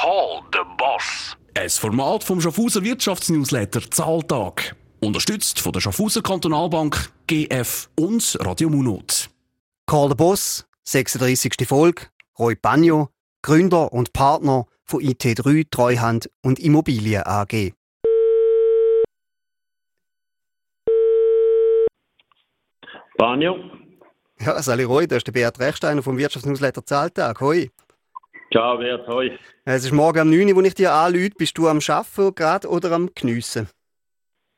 Call the Boss. Ein Format vom Schaffhauser Wirtschaftsnewsletter Zahltag. Unterstützt von der Schaffhauser Kantonalbank, GF und Radio Munot. Call the Boss, 36. Folge. Roy Bagno, Gründer und Partner von IT3 Treuhand und Immobilien AG. Banjo. Ja, Sali Roy, das ist der Beat Rechsteiner vom Wirtschaftsnewsletter Zahltag. Hoi. Ciao, Beat, hoi. Es ist morgen um 9 Uhr, wo ich dir anrufe. Bist du am Arbeiten gerade oder am Geniessen?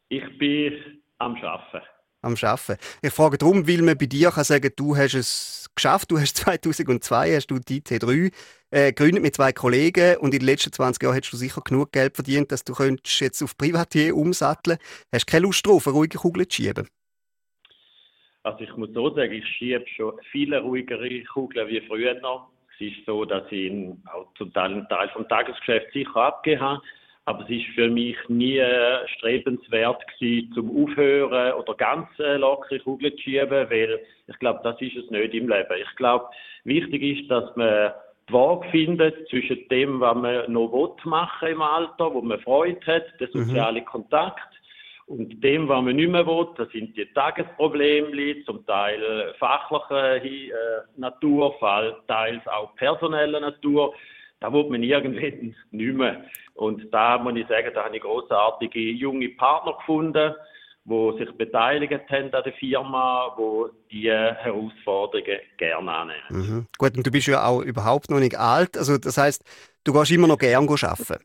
Ich bin am Arbeiten. Am Arbeiten. Ich frage darum, weil man bei dir kann sagen, du hast es geschafft. Du hast 2002 hast du die IT3 äh, gegründet mit zwei Kollegen und in den letzten 20 Jahren hättest du sicher genug Geld verdient, dass du könntest jetzt auf Privatier umsatteln. Hast du keine Lust drauf, eine ruhige Kugel zu schieben? Also ich muss so sagen, ich schiebe schon viele ruhigere Kugeln wie früher noch. Es ist so, dass ich ihn auch zum Teil einen Teil vom Tagesgeschäft sicher abgegeben habe. Aber es ist für mich nie strebenswert gewesen, zum Aufhören oder ganz äh, lockere Kugeln zu schieben, weil ich glaube, das ist es nicht im Leben. Ich glaube, wichtig ist, dass man die Waage findet zwischen dem, was man noch machen im Alter, wo man Freude hat, der soziale mhm. Kontakt, und dem, was man nicht mehr will, das sind die Tagesprobleme, zum Teil fachlicher äh, Natur, teils auch personeller Natur. Da will man irgendwann nicht mehr. Und da muss ich sagen, da habe ich großartige junge Partner gefunden, die sich beteiligt haben an der Firma, die diese Herausforderungen gerne annehmen. Mhm. Gut, und du bist ja auch überhaupt noch nicht alt. Also das heißt, du gehst immer noch gerne arbeiten.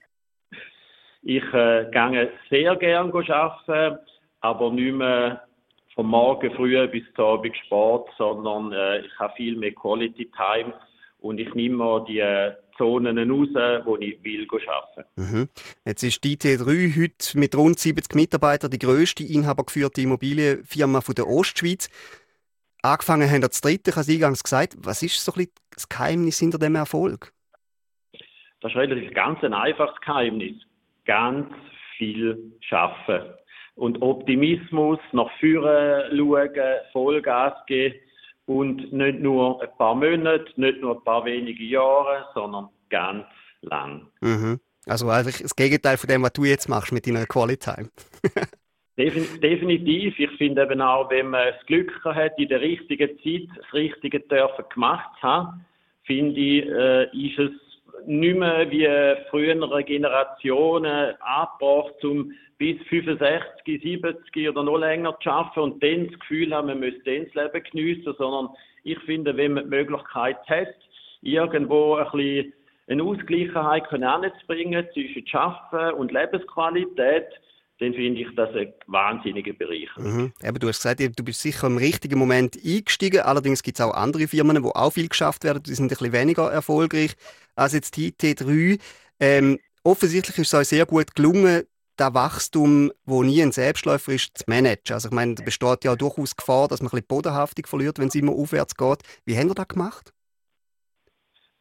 Ich äh, gehe sehr gerne arbeiten, aber nicht mehr vom Morgen früh bis zum Abend Sport, sondern äh, ich habe viel mehr Quality Time und ich nehme mir die äh, Zonen raus, wo ich will arbeiten. Mhm. Jetzt ist die IT3 heute mit rund 70 Mitarbeitern die grösste inhabergeführte Immobilienfirma von der Ostschweiz. Angefangen haben das dritte, ich habe eingangs gesagt. Was ist so ein bisschen das Geheimnis hinter dem Erfolg? Das ist relativ ganz ein einfaches Geheimnis ganz viel schaffen. Und Optimismus nach vorne schauen, Vollgas geben und nicht nur ein paar Monate, nicht nur ein paar wenige Jahre, sondern ganz lang. Mhm. Also eigentlich das Gegenteil von dem, was du jetzt machst mit deiner Quality Time. Definitiv. Ich finde eben auch, wenn man das Glück hat, in der richtigen Zeit das Richtige dürfen gemacht zu haben, finde ich, äh, ist es nicht mehr wie frühere Generationen angebracht, um bis 65, 70 oder noch länger zu arbeiten und dann das Gefühl haben, man müsste dann das Leben geniessen, sondern ich finde, wenn man die Möglichkeit hat, irgendwo ein bisschen eine Ausgleichheit anzubringen zwischen Arbeiten und Lebensqualität, dann finde ich das eine wahnsinnige Bereicherung. Mhm. Eben, du hast gesagt, du bist sicher im richtigen Moment eingestiegen. Allerdings gibt es auch andere Firmen, wo auch viel geschafft werden. Die sind ein bisschen weniger erfolgreich als jetzt die IT3. Ähm, offensichtlich ist es euch sehr gut gelungen, das Wachstum, wo nie ein Selbstläufer ist, zu managen. Also ich meine, da besteht ja durchaus Gefahr, dass man ein bisschen Bodenhaftung verliert, wenn es immer aufwärts geht. Wie haben ihr das gemacht?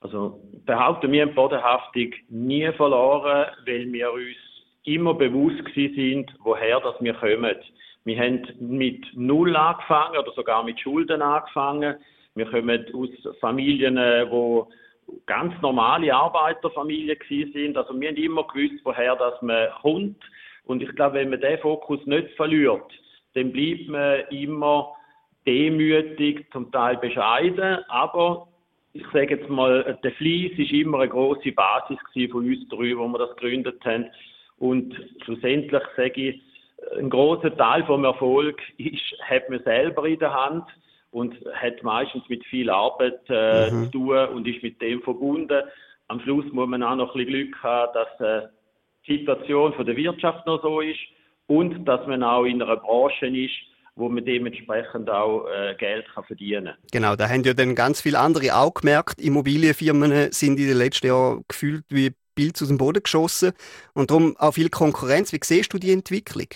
Also behaupten wir haben Bodenhaftung nie verloren, weil wir uns immer bewusst sind, woher das wir kommen. Wir haben mit Null angefangen oder sogar mit Schulden angefangen. Wir kommen aus Familien, wo ganz normale Arbeiterfamilien sind. Also wir haben immer gewusst, woher das man kommt. Und ich glaube, wenn man den Fokus nicht verliert, dann bleibt man immer demütig, zum Teil bescheiden, aber ich sage jetzt mal, der Fleiss ist immer eine große Basis von uns drei, wo wir das gegründet haben. Und schlussendlich sage ich, ein großer Teil vom Erfolg ist, hat man selber in der Hand und hat meistens mit viel Arbeit äh, mhm. zu tun und ist mit dem verbunden. Am Schluss muss man auch noch ein bisschen Glück haben, dass äh, die Situation von der Wirtschaft noch so ist und dass man auch in einer Branche ist, wo man dementsprechend auch äh, Geld kann verdienen kann. Genau, da haben ja dann ganz viele andere auch gemerkt, Immobilienfirmen sind in den letzten Jahren gefühlt wie Bild aus dem Boden geschossen und darum auch viel Konkurrenz. Wie siehst du die Entwicklung?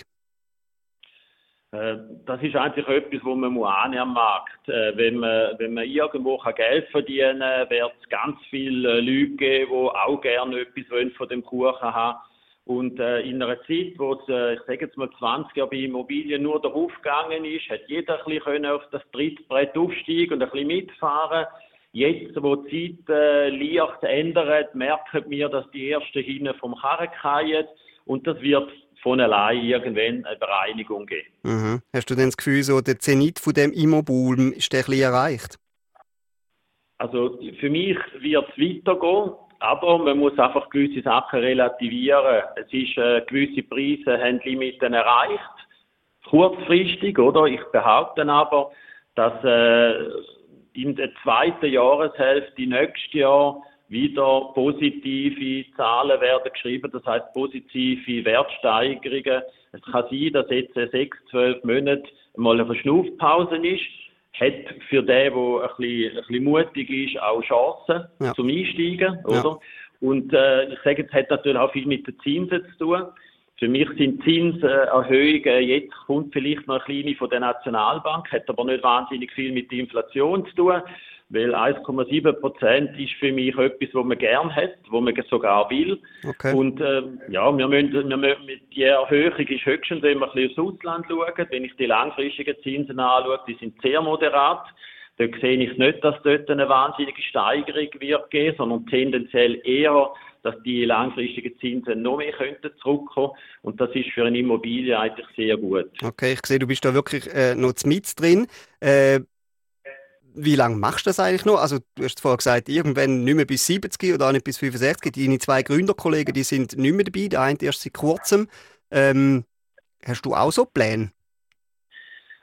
Äh, das ist eigentlich etwas, was man muss am Markt. Äh, wenn man, wenn man irgendwo Geld verdienen kann, wird es ganz viele Leute geben, die auch gerne etwas von dem Kuchen haben und äh, in einer Zeit, wo es, äh, ich sage jetzt mal 20 Jahre bei Immobilien nur darauf gegangen ist, hat jeder ein bisschen auf das Trittbrett aufsteigen und ein bisschen mitfahren. Jetzt, wo die Zeit äh, leicht ändert, merken wir, dass die ersten hinten vom Karren fallen und das wird von allein irgendwann eine Bereinigung geben. Mhm. Hast du denn das Gefühl, so der Zenit von dem Immoboom ist der ein erreicht? Also für mich wird es weitergehen, aber man muss einfach gewisse Sachen relativieren. Es ist äh, gewisse Preise haben Limiten erreicht, kurzfristig, oder? Ich behaupte aber, dass äh, in der zweiten Jahreshälfte nächstes Jahr wieder positive Zahlen werden geschrieben, das heißt positive Wertsteigerungen. Es kann sein, dass jetzt sechs, zwölf Monate mal eine Verschnaufpause ist, hat für den, der ein bisschen, ein bisschen mutig ist, auch Chancen ja. zum Einsteigen, oder? Ja. Und äh, ich sage, es hat natürlich auch viel mit den Zinsen zu tun. Für mich sind Zinserhöhungen, jetzt kommt vielleicht noch eine kleine von der Nationalbank, hat aber nicht wahnsinnig viel mit der Inflation zu tun, weil 1,7 Prozent ist für mich etwas, was man gern hat, wo man sogar will. Okay. Und äh, ja, wir müssen, wir müssen, die Erhöhung ist höchstens, wenn wir ein bisschen aufs Ausland schauen. Wenn ich die langfristigen Zinsen anschaue, die sind sehr moderat. Dort sehe ich nicht, dass dort eine wahnsinnige Steigerung wird geben, sondern tendenziell eher dass die langfristigen Zinsen noch mehr könnten zurückkommen und das ist für eine Immobilie eigentlich sehr gut. Okay, ich sehe, du bist da wirklich äh, noch mit drin. Äh, wie lange machst du das eigentlich noch? Also du hast vorher gesagt, irgendwann nicht mehr bis 70 oder auch nicht bis 65. Deine zwei Gründerkollegen, die sind nicht mehr dabei, der eine erst seit kurzem. Ähm, hast du auch so Pläne?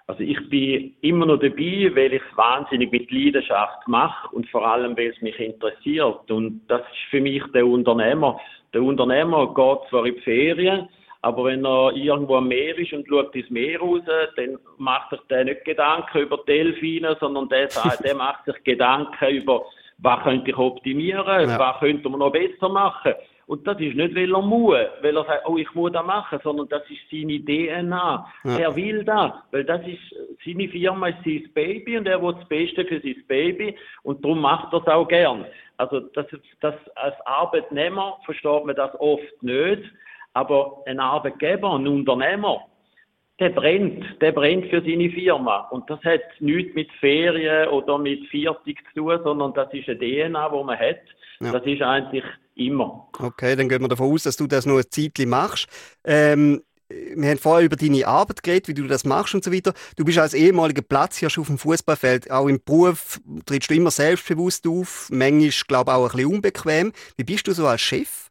Also ich bin immer noch dabei, weil ich es wahnsinnig mit Leidenschaft mache und vor allem, weil es mich interessiert. Und das ist für mich der Unternehmer. Der Unternehmer geht zwar in die Ferien, aber wenn er irgendwo am Meer ist und schaut ins Meer raus, dann macht sich der nicht Gedanken über Delfine, sondern der, der macht sich Gedanken über, was könnte ich optimieren, ja. was könnte man noch besser machen. Und das ist nicht, weil er muss, weil er sagt, oh, ich muss das machen, sondern das ist seine DNA. Ja. Er will das, weil das ist, seine Firma ist sein Baby und er will das Beste für sein Baby und darum macht er es auch gern. Also, das, das, als Arbeitnehmer versteht man das oft nicht, aber ein Arbeitgeber, ein Unternehmer, der brennt, der brennt für seine Firma. Und das hat nichts mit Ferien oder mit Viertig zu tun, sondern das ist eine DNA, die man hat. Ja. Das ist eigentlich immer. Okay, dann gehen wir davon aus, dass du das nur ein Zeitchen machst. Ähm, wir haben vorher über deine Arbeit geredet, wie du das machst und so weiter. Du bist als ehemaliger Platzhirsch auf dem Fußballfeld. Auch im Beruf trittst du immer selbstbewusst auf. Manchmal, glaube ich, auch ein bisschen unbequem. Wie bist du so als Chef?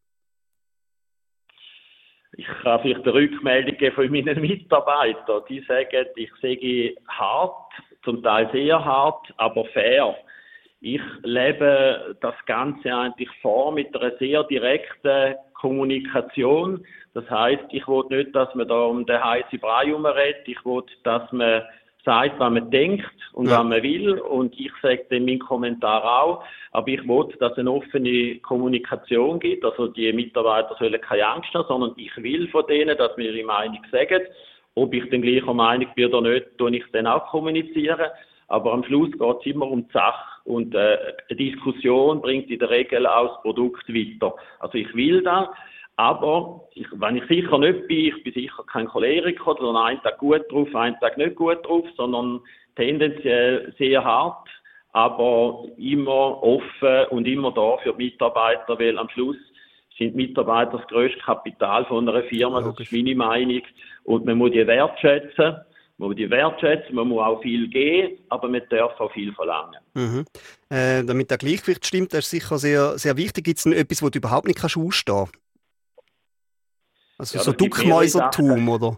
Ich kann vielleicht eine Rückmeldung von meinen Mitarbeitern. Die sagen, ich sehe hart, zum Teil sehr hart, aber fair. Ich lebe das Ganze eigentlich vor mit einer sehr direkten Kommunikation. Das heißt, ich will nicht, dass man da um den heißen Brei herumredet. Ich will, dass man sagt, was man denkt und ja. was man will. Und ich sage dann meinen Kommentar auch. Aber ich will, dass es eine offene Kommunikation gibt. Also die Mitarbeiter sollen keine Angst haben, sondern ich will von denen, dass wir ihre Meinung sagen. Ob ich dann gleicher Meinung bin oder nicht, tue ich dann auch kommunizieren. Aber am Schluss geht es immer um die Sache. Und äh, eine Diskussion bringt in der Regel auch das Produkt weiter. Also ich will das, aber ich, wenn ich sicher nicht bin, ich bin sicher kein Choleriker, sondern einen Tag gut drauf, einen Tag nicht gut drauf, sondern tendenziell sehr hart, aber immer offen und immer da für die Mitarbeiter, weil am Schluss sind Mitarbeiter das grösste Kapital von einer Firma, das ist meine Meinung. Und man muss die wertschätzen. Man muss die wertschätzen, man muss auch viel geben, aber man darf auch viel verlangen. Mhm. Äh, damit der Gleichgewicht stimmt, das ist sicher sehr, sehr wichtig. Gibt es etwas, wo du überhaupt nicht kannst ausstehen Also ja, so Duckmäusertum, oder?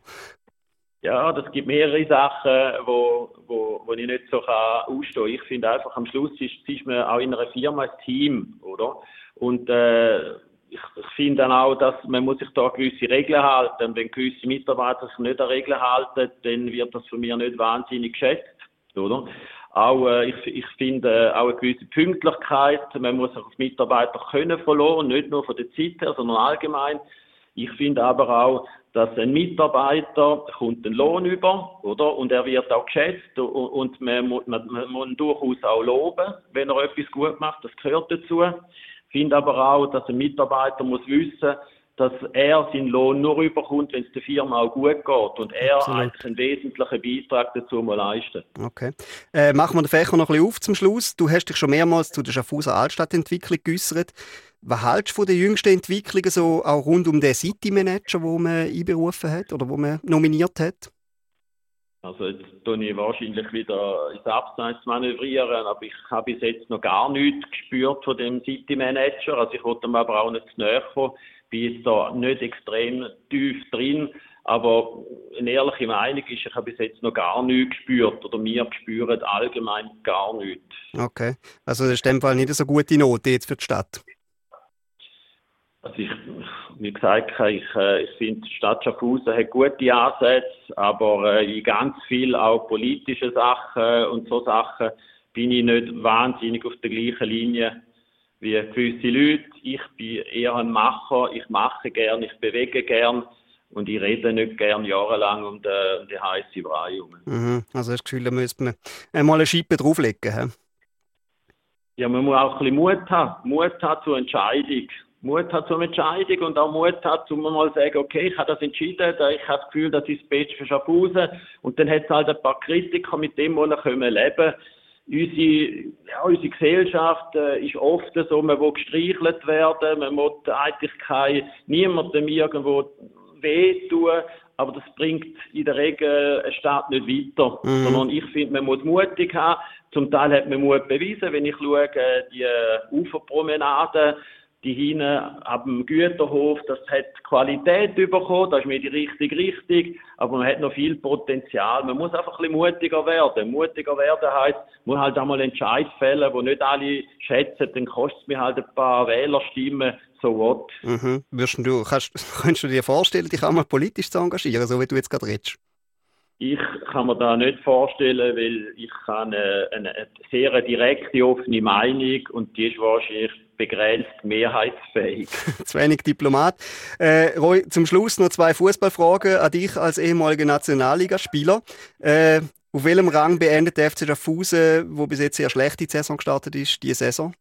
Ja, das gibt mehrere Sachen, wo, wo, wo ich nicht so kann ausstehen kann. Ich finde einfach, am Schluss ist, ist man auch in einer Firma ein Team, oder? Und äh, ich, ich finde dann auch, dass man muss sich da gewisse Regeln halten. Wenn gewisse Mitarbeiter sich nicht an Regeln halten, dann wird das von mir nicht wahnsinnig geschätzt, oder? Auch, äh, ich, ich finde äh, auch eine gewisse Pünktlichkeit. Man muss sich auf Mitarbeiter können verloren, nicht nur von der Zeit her, sondern allgemein. Ich finde aber auch, dass ein Mitarbeiter kommt einen Lohn über, oder? Und er wird auch geschätzt und, man, man, man muss ihn durchaus auch loben, wenn er etwas gut macht. Das gehört dazu. Ich finde aber auch, dass ein Mitarbeiter muss wissen, dass er seinen Lohn nur überkommt, wenn es der Firma auch gut geht und er Absolut. eigentlich einen wesentlichen Beitrag dazu mal leisten. Okay. Äh, machen wir den Fächer noch ein bisschen auf zum Schluss. Du hast dich schon mehrmals zu der Schaffhauser Altstadtentwicklung geäußert. Was hältst du von den jüngsten Entwicklungen so auch rund um den City Manager, den man einberufen hat oder wo man nominiert hat? Also jetzt tue ich wahrscheinlich wieder ins Abseits manövrieren, aber ich habe bis jetzt noch gar nichts gespürt von dem City Manager. Also ich wollte mir aber auch nicht zu näher kommen bin jetzt da nicht extrem tief drin, aber eine ehrliche Meinung ist, ich habe bis jetzt noch gar nichts gespürt oder wir spüren allgemein gar nichts. Okay, also das ist in dem Fall nicht so gute Note jetzt für die Stadt. Also ich, wie gesagt, ich, äh, ich finde, die Stadt Schaffhausen hat gute Ansätze, aber äh, in ganz viel auch politische Sachen und so Sachen bin ich nicht wahnsinnig auf der gleichen Linie wie gewisse Leute. Ich bin eher ein Macher, ich mache gern, ich bewege gern und ich rede nicht gern jahrelang um den, um den heißen Brei herum. Mhm. Also das Gefühl, da müsste man einmal eine Schippe drauflegen. He? Ja, man muss auch ein bisschen Mut haben. Mut haben zur Entscheidung. Mut hat zur Entscheidung und auch Mut hat, um mal zu sagen, okay, ich habe das entschieden, ich habe das Gefühl, das ist das Beste für Schaffhausen. Und dann hat es halt ein paar Kritiker, mit dem wir leben können unsere, ja, unsere Gesellschaft äh, ist oft so, man will gestreichelt werden, man will eigentlich kein, niemandem irgendwo wehtun, aber das bringt in der Regel eine Stadt nicht weiter. Mhm. Sondern ich finde, man muss mutig haben. Zum Teil hat man Mut bewiesen, wenn ich schaue, die Uferpromenaden, die hinten ab dem Güterhof, das hat Qualität bekommen, das ist mir die richtige Richtung, aber man hat noch viel Potenzial. Man muss einfach ein bisschen mutiger werden. Mutiger werden heißt, man muss halt einmal Entscheid fällen, wo nicht alle schätzen, dann kostet es mir halt ein paar Wählerstimmen, so what. Mhm. Du, kannst, kannst du dir vorstellen, dich auch mal politisch zu engagieren, so wie du jetzt gerade redest? Ich kann mir das nicht vorstellen, weil ich habe eine, eine sehr direkte, offene Meinung und die ist wahrscheinlich begrenzt mehrheitsfähig. Zu wenig Diplomat. Äh, Roy, zum Schluss noch zwei Fußballfragen an dich als ehemaliger Nationalligaspieler. Äh, auf welchem Rang beendet der FC Schaffhausen, wo bis jetzt sehr schlecht die Saison gestartet ist, die Saison?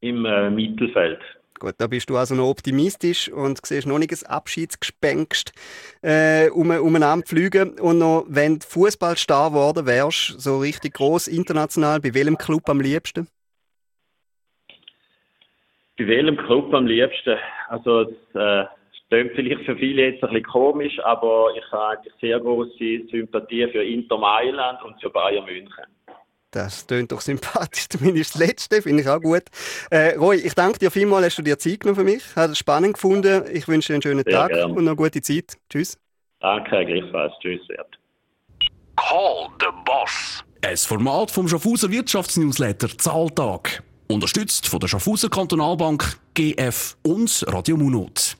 Im äh, Mittelfeld. Gut, da bist du also noch optimistisch und siehst noch nicht ein Abschiedsgespenst äh, um, umeinander fliegen. Und noch, wenn du Fußballstar geworden wärst, so richtig groß international, bei welchem Club am liebsten? Bei welchem Club am liebsten? Also, es äh, klingt vielleicht für viele jetzt ein bisschen komisch, aber ich habe sehr große Sympathie für Inter Mailand und für Bayern München. Das tönt doch sympathisch, zumindest das Letzte, finde ich auch gut. Äh, Roy, ich danke dir vielmals, hast du dir Zeit genommen für mich. Hat es spannend gefunden. Ich wünsche dir einen schönen Sehr Tag gern. und eine gute Zeit. Tschüss. Danke, gleichfalls. Tschüss, Wert. Call the Boss. Ein Format vom Schaffhauser Wirtschaftsnewsletter Zahltag. Unterstützt von der Schaffhauser Kantonalbank, GF und Radio Munot.